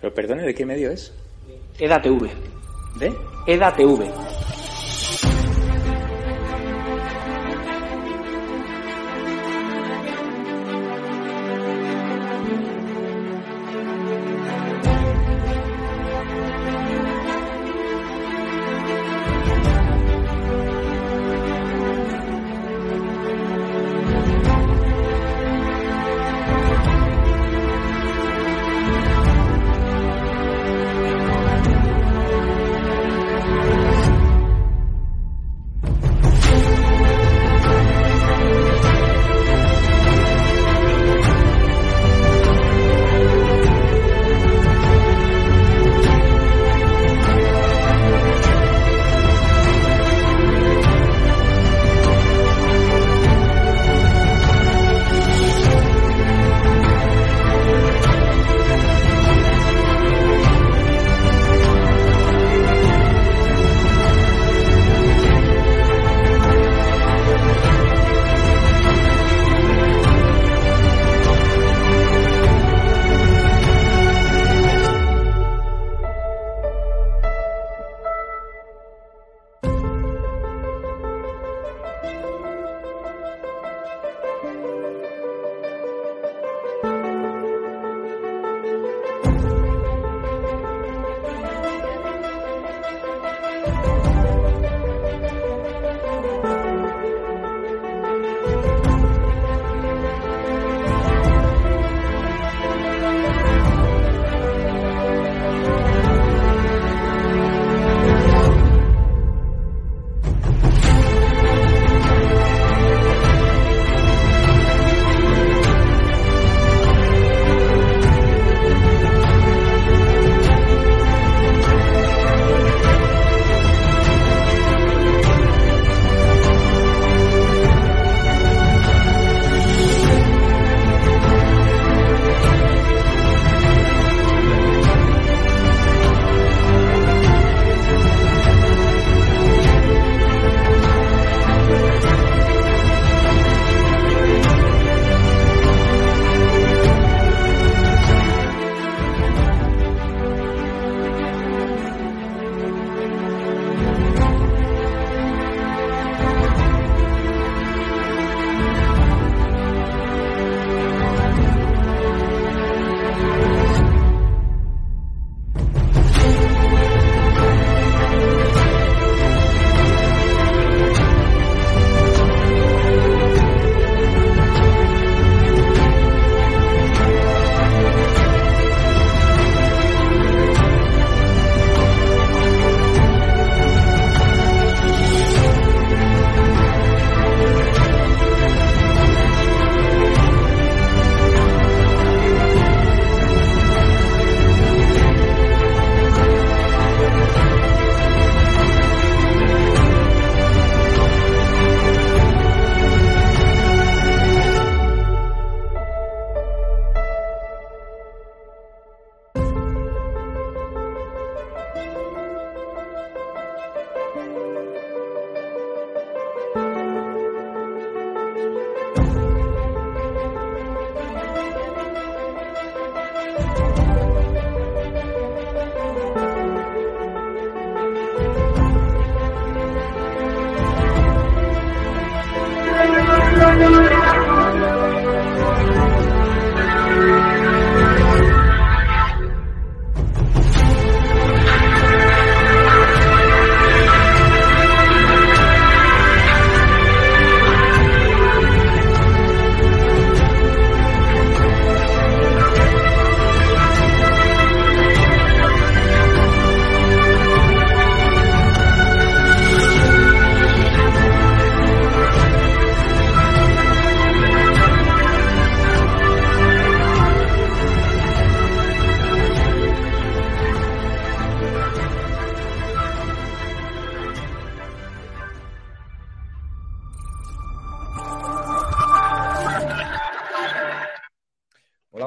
Pero perdone, ¿de qué medio es? EDATV. ¿De? EDATV.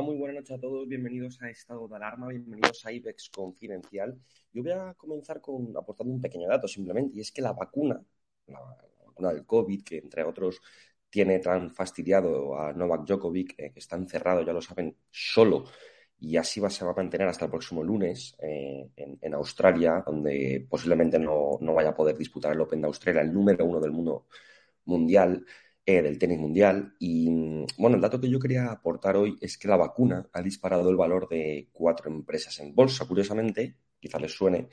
Muy buenas noches a todos. Bienvenidos a Estado de Alarma, bienvenidos a IBEX Confidencial. Yo voy a comenzar con aportando un pequeño dato simplemente, y es que la vacuna, la, vacuna del COVID, que entre otros tiene tan fastidiado a Novak Djokovic, eh, que está encerrado, ya lo saben, solo, y así va, se va a mantener hasta el próximo lunes eh, en, Australia, donde posiblemente no, no vaya a poder disputar el Open de Australia, el número uno del mundo mundial. Eh, del tenis mundial. Y bueno, el dato que yo quería aportar hoy es que la vacuna ha disparado el valor de cuatro empresas en bolsa. Curiosamente, quizá les suene,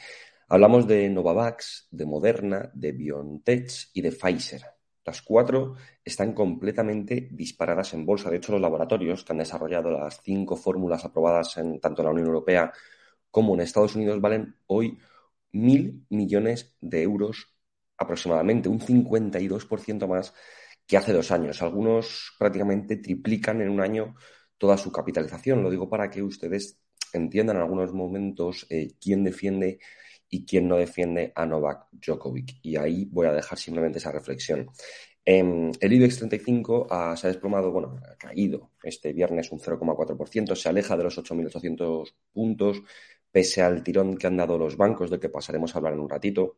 hablamos de Novavax, de Moderna, de BioNTech y de Pfizer. Las cuatro están completamente disparadas en bolsa. De hecho, los laboratorios que han desarrollado las cinco fórmulas aprobadas en tanto en la Unión Europea como en Estados Unidos valen hoy mil millones de euros aproximadamente, un 52% más que hace dos años. Algunos prácticamente triplican en un año toda su capitalización. Lo digo para que ustedes entiendan en algunos momentos eh, quién defiende y quién no defiende a Novak Djokovic. Y ahí voy a dejar simplemente esa reflexión. Em, el IBEX 35 se ha desplomado, bueno, ha caído este viernes un 0,4%, se aleja de los 8.800 puntos, pese al tirón que han dado los bancos, de que pasaremos a hablar en un ratito.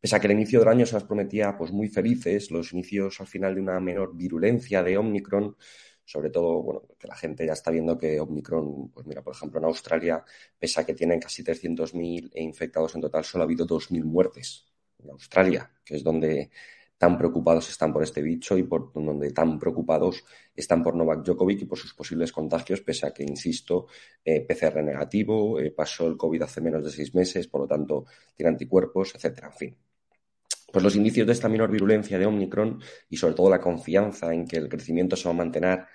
Pese a que el inicio del año se nos prometía pues, muy felices, los inicios al final de una menor virulencia de Omicron, sobre todo, bueno, que la gente ya está viendo que Omicron, pues mira, por ejemplo, en Australia, pese a que tienen casi 300.000 infectados en total, solo ha habido 2.000 muertes en Australia, que es donde tan preocupados están por este bicho y por donde tan preocupados están por Novak Djokovic y por sus posibles contagios, pese a que, insisto, eh, PCR negativo, eh, pasó el COVID hace menos de seis meses, por lo tanto, tiene anticuerpos, etcétera. En fin, pues los indicios de esta menor virulencia de Omicron y sobre todo la confianza en que el crecimiento se va a mantener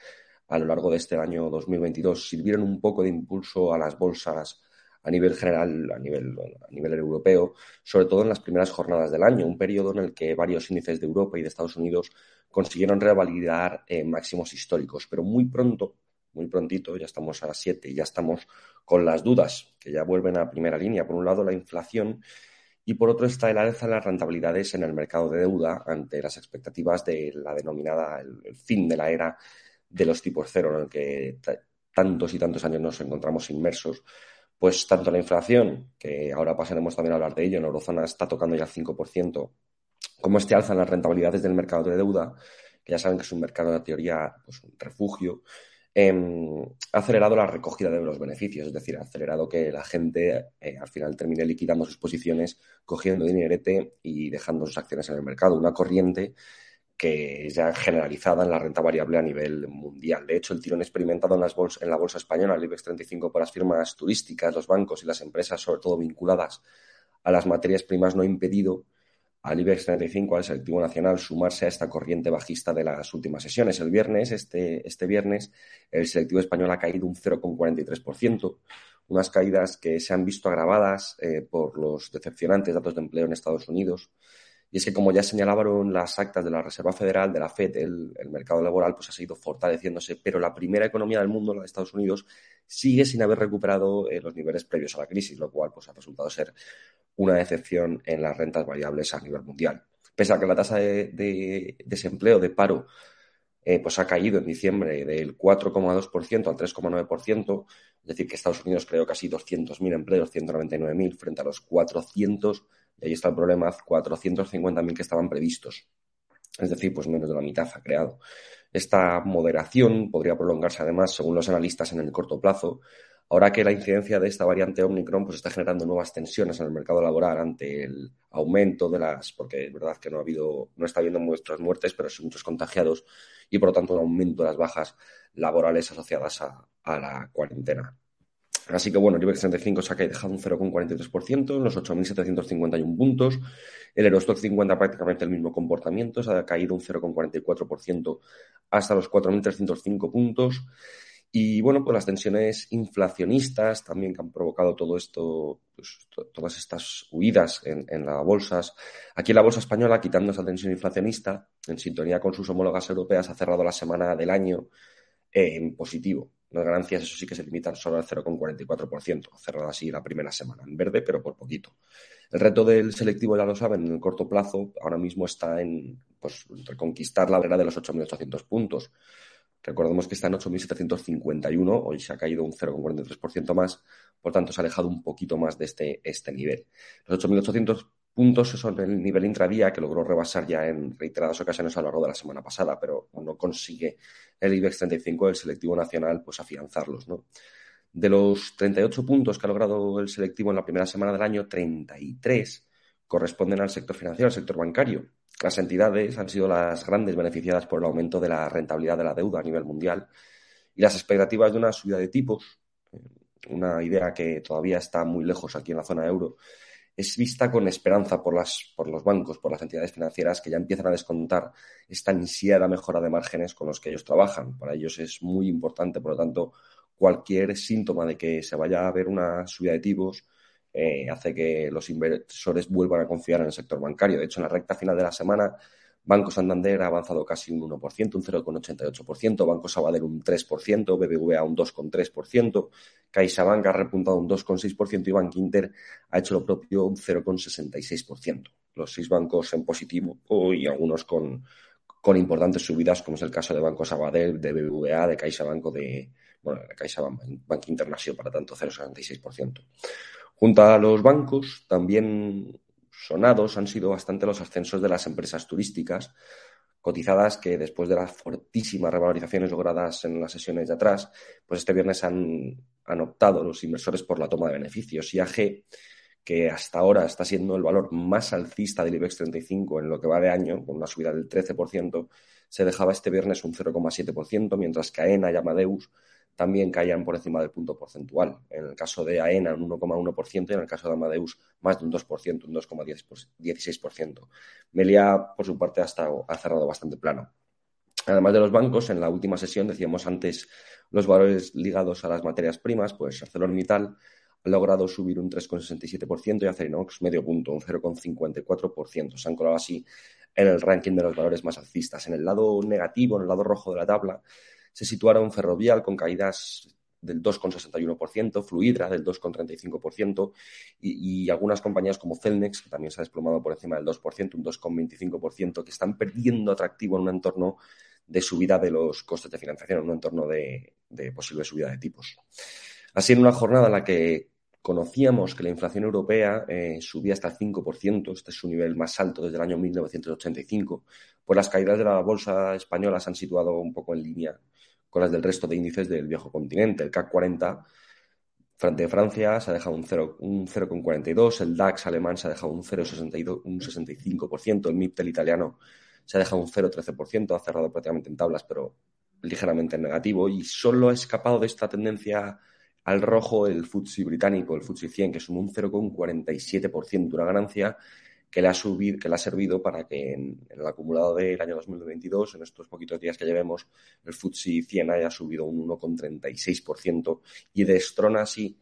a lo largo de este año 2022 sirvieron un poco de impulso a las bolsas a nivel general, a nivel, a nivel europeo, sobre todo en las primeras jornadas del año, un periodo en el que varios índices de Europa y de Estados Unidos consiguieron revalidar eh, máximos históricos, pero muy pronto, muy prontito, ya estamos a 7 y ya estamos con las dudas que ya vuelven a primera línea. Por un lado, la inflación y por otro está el alza de las rentabilidades en el mercado de deuda ante las expectativas de la denominada el, fin de la era de los tipos cero, en el que tantos y tantos años nos encontramos inmersos. Pues tanto la inflación, que ahora pasaremos también a hablar de ello, en Eurozona está tocando ya el 5%, como este alza en las rentabilidades del mercado de deuda, que ya saben que es un mercado de teoría, pues un refugio, Em, ha acelerado la recogida de los beneficios, es decir, ha acelerado que la gente eh, al final termine liquidando sus posiciones, cogiendo dinerete y dejando sus acciones en el mercado. Una corriente que ya generalizada en la renta variable a nivel mundial. De hecho, el tirón experimentado en, las en la bolsa española, el IBEX 35, por las firmas turísticas, los bancos y las empresas, sobre todo vinculadas a las materias primas, no ha impedido al IBEX 35, al selectivo nacional, sumarse a esta corriente bajista de las últimas sesiones. El viernes, este, este viernes, el selectivo español ha caído un 0,43%, unas caídas que se han visto agravadas eh, por los decepcionantes datos de empleo en Estados Unidos. Y es que, como ya señalaban las actas de la Reserva Federal, de la FED, el, mercado laboral pues, ha seguido fortaleciéndose, pero la primera economía del mundo, la de Estados Unidos, sigue sin haber recuperado eh, los niveles previos a la crisis, lo cual pues, ha resultado ser una decepción en las rentas variables a nivel mundial. Pese a que la tasa de, desempleo, de paro, eh, pues ha caído en diciembre del 4,2% al 3,9%, es decir, que Estados Unidos creó casi 200.000 empleos, 199.000 frente a los 400, y ahí está el problema, 450.000 que estaban previstos. Es decir, pues menos de la mitad ha creado. Esta moderación podría prolongarse además, según los analistas, en el corto plazo, Ahora que la incidencia de esta variante Omicron pues está generando nuevas tensiones en el mercado laboral ante el aumento de las, porque es verdad que no ha habido, no está habiendo muestras muertes, pero sí muchos contagiados y por lo tanto un aumento de las bajas laborales asociadas a, la cuarentena. Así que bueno, el IBEX 35 se ha dejado un 0,43% en los 8.751 puntos. El Eurostock 50 prácticamente el mismo comportamiento, se ha caído un 0,44% hasta los 4.305 puntos. Y bueno, pues las tensiones inflacionistas también que han provocado todo esto, pues, todas estas huidas en, las bolsas. Aquí en la bolsa española, quitando esa tensión inflacionista, en sintonía con sus homólogas europeas, ha cerrado la semana del año en positivo. Las ganancias, eso sí que se limitan solo al 0,44%, cerrada así la primera semana, en verde, pero por poquito. El reto del selectivo, ya lo saben, en el corto plazo, ahora mismo está en pues, reconquistar la barrera de los 8.800 puntos Recordemos que está en 8.751, hoy se ha caído un 0,43% más, por tanto se ha alejado un poquito más de este, este nivel. Los 8.800 puntos son el nivel intradía que logró rebasar ya en reiteradas ocasiones a lo largo de la semana pasada, pero no consigue el IBEX 35, el selectivo nacional, pues afianzarlos, ¿no? De los 38 puntos que ha logrado el selectivo en la primera semana del año, 33 corresponden al sector financiero, al sector bancario. Las entidades han sido las grandes beneficiadas por el aumento de la rentabilidad de la deuda a nivel mundial y las expectativas de una subida de tipos, una idea que todavía está muy lejos aquí en la zona euro, es vista con esperanza por, las, por los bancos, por las entidades financieras que ya empiezan a descontar esta ansiada mejora de márgenes con los que ellos trabajan. Para ellos es muy importante, por lo tanto, cualquier síntoma de que se vaya a ver una subida de tipos eh, hace que los inversores vuelvan a confiar en el sector bancario. De hecho, en la recta final de la semana, Banco Santander ha avanzado casi un 1%, un 0,88%, Banco Sabadell un 3%, BBVA un 2,3%, CaixaBank ha repuntado un 2,6% y Bank Inter ha hecho lo propio un 0,66%. Los seis bancos en positivo y algunos con, con importantes subidas, como es el caso de Banco Sabadell, de BBVA, de CaixaBank de, bueno, de CaixaBank, Bank Internacional, para tanto 0,66%. Junto a los bancos, también sonados han sido bastante los ascensos de las empresas turísticas, cotizadas que después de las fortísimas revalorizaciones logradas en las sesiones de atrás, pues este viernes han, han optado los inversores por la toma de beneficios. IAG, que hasta ahora está siendo el valor más alcista del IBEX 35 en lo que va de año, con una subida del 13%, se dejaba este viernes un 0,7%, mientras que AENA y Amadeus también caían por encima del punto porcentual. En el caso de AENA, un 1,1% y en el caso de Amadeus, más de un 2%, un 2,16%. Melia, por su parte, ha, estado, ha cerrado bastante plano. Además de los bancos, en la última sesión decíamos antes los valores ligados a las materias primas, pues ArcelorMittal ha logrado subir un 3,67% y Acerinox medio punto, un 0,54%. Se han colado así en el ranking de los valores más alcistas. En el lado negativo, en el lado rojo de la tabla, se situaron Ferrovial con caídas del 2,61%, Fluidra del 2,35% y, y, algunas compañías como Celnex, que también se ha desplomado por encima del 2%, un 2,25%, que están perdiendo atractivo en un entorno de subida de los costes de financiación, en un entorno de, posible subida de tipos. Así, en una jornada en la que conocíamos que la inflación europea eh, subía hasta el 5%, este es su nivel más alto desde el año 1985, pues las caídas de la bolsa española se han situado un poco en línea con las del resto de índices del viejo continente. El CAC 40 frente a Francia se ha dejado un 0,42, un el DAX alemán se ha dejado un 0,62, un 65%, el MIPTEL italiano se ha dejado un 0,13%, ha cerrado prácticamente en tablas, pero ligeramente en negativo, y solo ha escapado de esta tendencia al rojo el FTSE británico, el FTSE 100, que es un 0,47%, una ganancia que le ha subido, que le ha servido para que en, el acumulado del año 2022, en estos poquitos días que llevemos, el FTSE 100 haya subido un 1,36% y destrona así,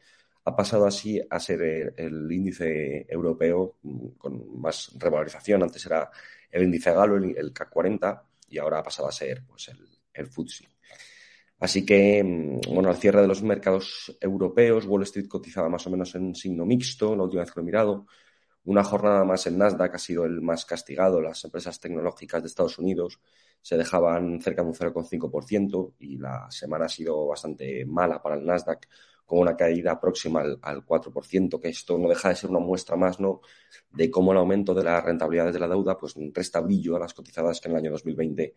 ha pasado así a ser el, índice europeo con más revalorización. Antes era el índice galo, el, el CAC 40, y ahora ha pasado a ser pues, el, el FTSE. Así que, bueno, al cierre de los mercados europeos, Wall Street cotizaba más o menos en signo mixto, la última vez que lo he mirado, una jornada más en Nasdaq ha sido el más castigado. Las empresas tecnológicas de Estados Unidos se dejaban cerca de un 0,5% y la semana ha sido bastante mala para el Nasdaq, con una caída próxima al, al 4%, que esto no deja de ser una muestra más ¿no? de cómo el aumento de las rentabilidades de la deuda pues, resta brillo a las cotizadas que en el año 2020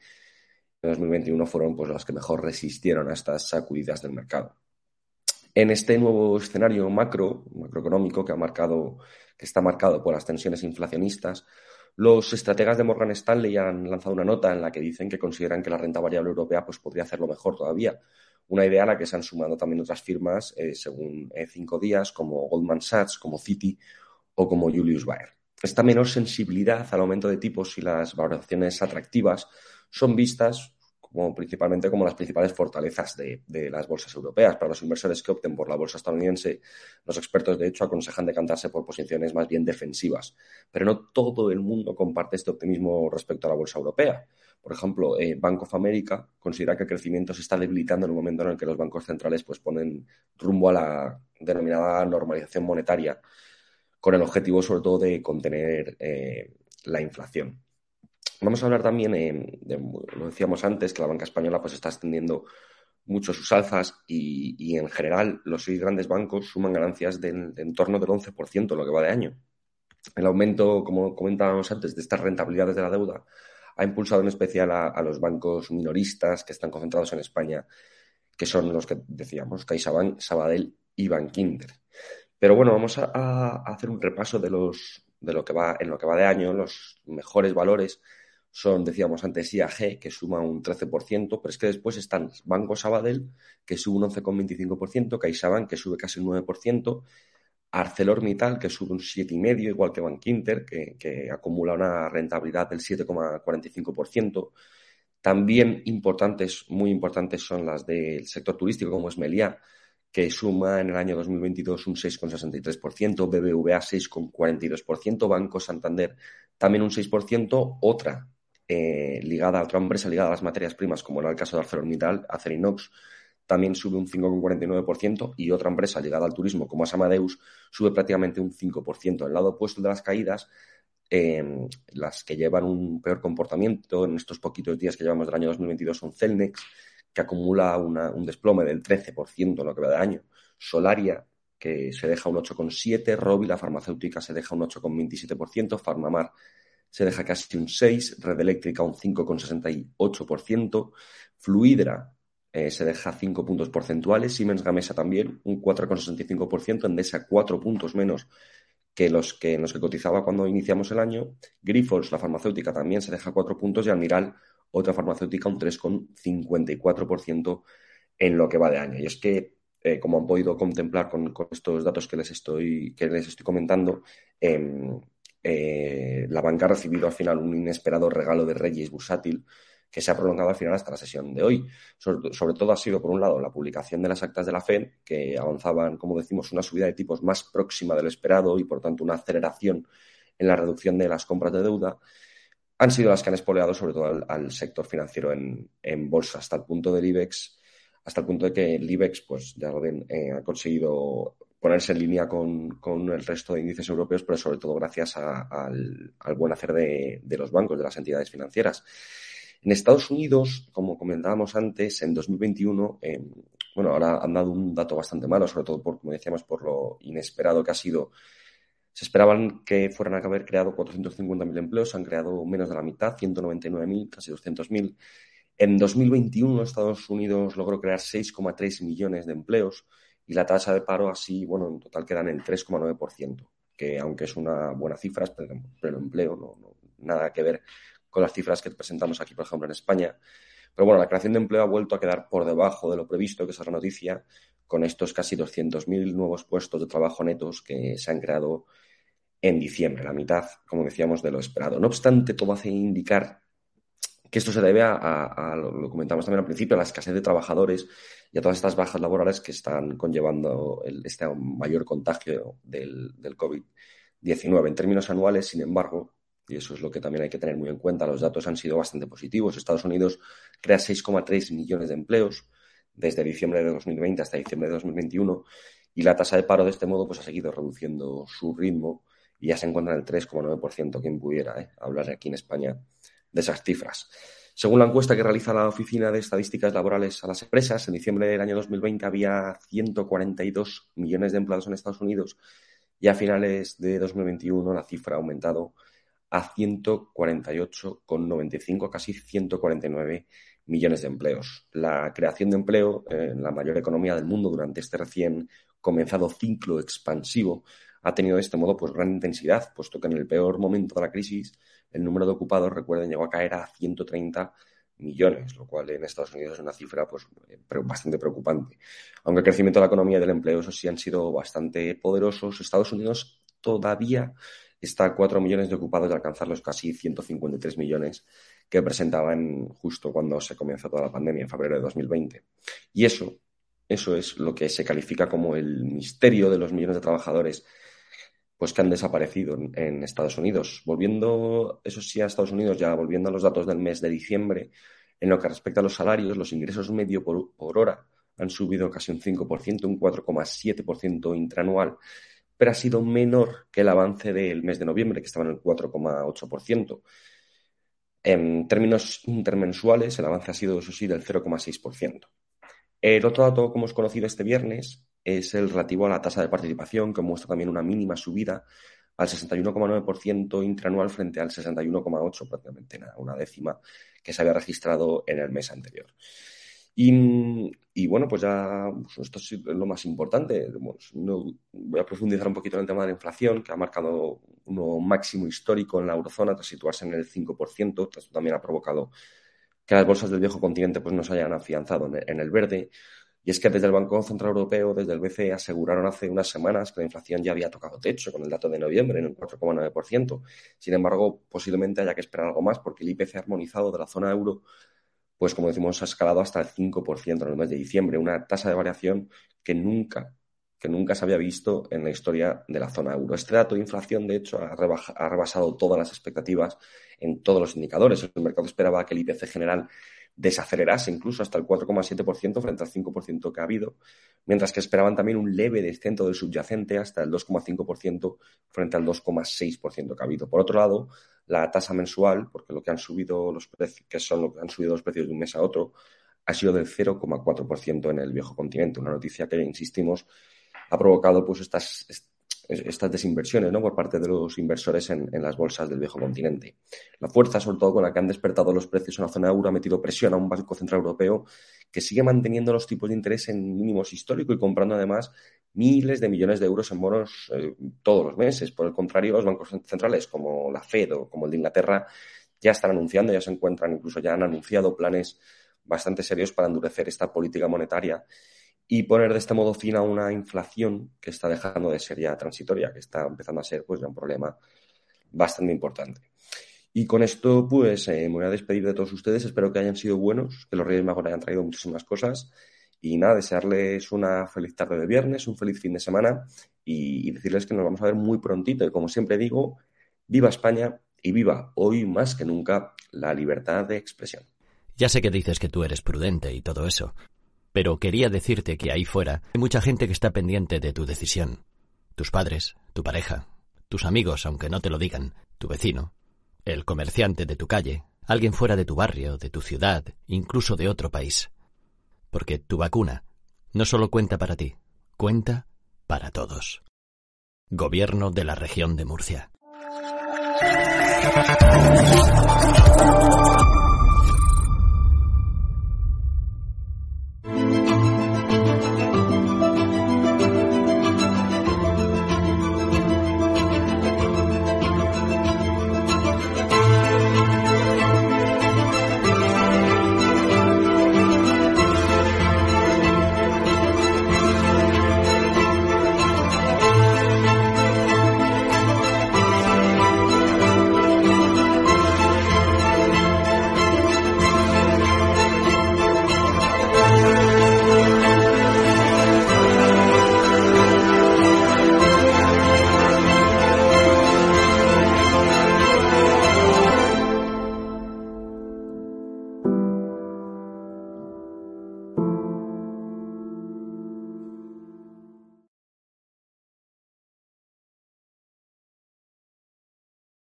y 2021 fueron pues, las que mejor resistieron a estas sacudidas del mercado. En este nuevo escenario macro, macroeconómico que ha marcado que está marcado por las tensiones inflacionistas, los estrategas de Morgan Stanley han lanzado una nota en la que dicen que consideran que la renta variable europea pues, podría hacerlo mejor todavía. Una idea a la que se han sumado también otras firmas, eh, según eh, cinco días, como Goldman Sachs, como Citi o como Julius Baer. Esta menor sensibilidad al aumento de tipos y las valoraciones atractivas son vistas como principalmente como las principales fortalezas de, de, las bolsas europeas. Para los inversores que opten por la bolsa estadounidense, los expertos de hecho aconsejan decantarse por posiciones más bien defensivas. Pero no todo el mundo comparte este optimismo respecto a la bolsa europea. Por ejemplo, eh, Bank of America considera que el crecimiento se está debilitando en el momento en el que los bancos centrales pues, ponen rumbo a la denominada normalización monetaria, con el objetivo sobre todo de contener eh, la inflación. Vamos a hablar también, eh, lo decíamos antes, que la banca española pues está extendiendo mucho sus alzas y, en general los seis grandes bancos suman ganancias de, en torno del 11% lo que va de año. El aumento, como comentábamos antes, de estas rentabilidades de la deuda ha impulsado en especial a, los bancos minoristas que están concentrados en España, que son los que decíamos, CaixaBank, Sabadell y Bankinter. Pero bueno, vamos a, hacer un repaso de los de lo que va en lo que va de año, los mejores valores son, decíamos antes, IAG, que suma un 13%, pero es que después están Banco Sabadell, que sube un 11,25%, CaixaBank, que sube casi un 9%, ArcelorMittal, que sube un 7,5%, igual que Bankinter, que, que acumula una rentabilidad del 7,45%. También importantes, muy importantes, son las del sector turístico, como es Meliá, que suma en el año 2022 un 6,63%, BBVA 6,42%, Banco Santander también un 6%, otra eh, ligada a otra empresa ligada a las materias primas, como era el caso de ArcelorMittal, Acerinox, también sube un 5,49% y otra empresa ligada al turismo, como es Amadeus, sube prácticamente un 5%. El lado opuesto de las caídas, em, las que llevan un peor comportamiento en estos poquitos días que llevamos del año 2022 son Celnex, que acumula un desplome del 13% en lo que va de año, Solaria, que se deja un 8,7%, Robi, la farmacéutica, se deja un 8,27%, Farmamar se deja casi un 6%, Red Eléctrica un 5,68%, Fluidra eh, se deja 5 puntos porcentuales, Siemens Gamesa también un 4,65%, Endesa 4 puntos menos que los que, los que cotizaba cuando iniciamos el año, Grifols, la farmacéutica, también se deja 4 puntos y Almiral, otra farmacéutica, un 3,54% en lo que va de año. Y es que, eh, como han podido contemplar con, estos datos que les estoy, que les estoy comentando, eh, eh, la banca ha recibido al final un inesperado regalo de Reyes bursátil que se ha prolongado al final hasta la sesión de hoy. Sobre, todo ha sido, por un lado, la publicación de las actas de la FED, que avanzaban, como decimos, una subida de tipos más próxima del esperado y, por tanto, una aceleración en la reducción de las compras de deuda, han sido las que han espoleado sobre todo al, sector financiero en, bolsa, hasta el punto del IBEX, hasta el punto de que el IBEX, pues ya lo ven, eh, ha conseguido ponerse en línea con, el resto de índices europeos, pero sobre todo gracias al, buen hacer de, los bancos, de las entidades financieras. En Estados Unidos, como comentábamos antes, en 2021, eh, bueno, ahora han dado un dato bastante malo, sobre todo por, como decíamos, por lo inesperado que ha sido. Se esperaban que fueran a haber creado 450.000 empleos, han creado menos de la mitad, 199.000, casi 200.000. En 2021, Estados Unidos logró crear 6,3 millones de empleos, y la tasa de paro así, bueno, en total quedan el 3,9%, que aunque es una buena cifra, es pleno, empleo, no, nada que ver con las cifras que presentamos aquí, por ejemplo, en España. Pero bueno, la creación de empleo ha vuelto a quedar por debajo de lo previsto, que es la noticia, con estos casi 200.000 nuevos puestos de trabajo netos que se han creado en diciembre, la mitad, como decíamos, de lo esperado. No obstante, todo hace indicar que esto se debe a, lo comentamos también al principio, a la escasez de trabajadores y a todas estas bajas laborales que están conllevando este mayor contagio del, COVID-19. En términos anuales, sin embargo, y eso es lo que también hay que tener muy en cuenta, los datos han sido bastante positivos. Estados Unidos crea 6,3 millones de empleos desde diciembre de 2020 hasta diciembre de 2021 y la tasa de paro de este modo pues ha seguido reduciendo su ritmo y ya se encuentra en el 3,9%, quien pudiera ¿eh? hablar aquí en España de esas cifras. Según la encuesta que realiza la Oficina de Estadísticas Laborales a las Empresas, en diciembre del año 2020 había 142 millones de empleados en Estados Unidos y a finales de 2021 la cifra ha aumentado a 148,95, casi 149 millones de empleos. La creación de empleo en la mayor economía del mundo durante este recién comenzado ciclo expansivo ha tenido de este modo pues gran intensidad, puesto que en el peor momento de la crisis el número de ocupados, recuerden, llegó a caer a 130 millones, lo cual en Estados Unidos es una cifra pues, eh, bastante preocupante. Aunque el crecimiento de la economía y del empleo, eso sí, han sido bastante poderosos, Estados Unidos todavía está a 4 millones de ocupados de alcanzar los casi 153 millones que presentaban justo cuando se comenzó toda la pandemia, en febrero de 2020. Y eso, eso es lo que se califica como el misterio de los millones de trabajadores pues que han desaparecido en, Estados Unidos. Volviendo, eso sí, a Estados Unidos, ya volviendo a los datos del mes de diciembre, en lo que respecta a los salarios, los ingresos medio por, hora han subido casi un 5%, un 4,7% intranual, pero ha sido menor que el avance del mes de noviembre, que estaba en el 4,8%. En términos intermensuales, el avance ha sido, eso sí, del 0,6%. El otro dato que hemos conocido este viernes es el relativo a la tasa de participación, que muestra también una mínima subida al 61,9% intranual frente al 61,8%, prácticamente una décima que se había registrado en el mes anterior. Y, bueno, pues ya pues esto es lo más importante. no, voy a profundizar un poquito en el tema de la inflación, que ha marcado un máximo histórico en la eurozona tras situarse en el 5%. Esto también ha provocado que las bolsas del viejo continente pues, no se hayan afianzado en el verde. Y es que desde el Banco Central Europeo, desde el BCE, aseguraron hace unas semanas que la inflación ya había tocado techo con el dato de noviembre en un 4,9%. Sin embargo, posiblemente haya que esperar algo más porque el IPC armonizado de la zona euro, pues como decimos, ha escalado hasta el 5% en el mes de diciembre, una tasa de variación que nunca que nunca se había visto en la historia de la zona euro. Este dato de inflación, de hecho, ha, ha rebasado todas las expectativas en todos los indicadores. El mercado esperaba que el IPC general desacelerarse incluso hasta el 4,7% frente al 5% que ha habido, mientras que esperaban también un leve descenso del subyacente hasta el 2,5% frente al 2,6% que ha habido. Por otro lado, la tasa mensual, porque lo que han subido los precios, que son lo que han subido los precios de un mes a otro, ha sido del 0,4% en el viejo continente, una noticia que, insistimos, ha provocado pues estas, estas desinversiones ¿no? por parte de los inversores en, las bolsas del viejo continente. La fuerza, sobre todo con la que han despertado los precios en la zona euro, ha metido presión a un Banco Central Europeo que sigue manteniendo los tipos de interés en mínimos históricos y comprando además miles de millones de euros en bonos eh, todos los meses. Por el contrario, los bancos centrales como la Fed o como el de Inglaterra ya están anunciando, ya se encuentran, incluso ya han anunciado planes bastante serios para endurecer esta política monetaria y poner de este modo fin a una inflación que está dejando de ser ya transitoria, que está empezando a ser pues ya un problema bastante importante. Y con esto, pues, eh, me voy a despedir de todos ustedes. Espero que hayan sido buenos, que los Reyes Magos hayan traído muchísimas cosas. Y nada, desearles una feliz tarde de viernes, un feliz fin de semana y, y decirles que nos vamos a ver muy prontito. Y como siempre digo, viva España y viva hoy más que nunca la libertad de expresión. Ya sé que dices que tú eres prudente y todo eso, pero quería decirte que ahí fuera hay mucha gente que está pendiente de tu decisión. Tus padres, tu pareja, tus amigos, aunque no te lo digan, tu vecino, el comerciante de tu calle, alguien fuera de tu barrio, de tu ciudad, incluso de otro país. Porque tu vacuna no solo cuenta para ti, cuenta para todos. Gobierno de la región de Murcia.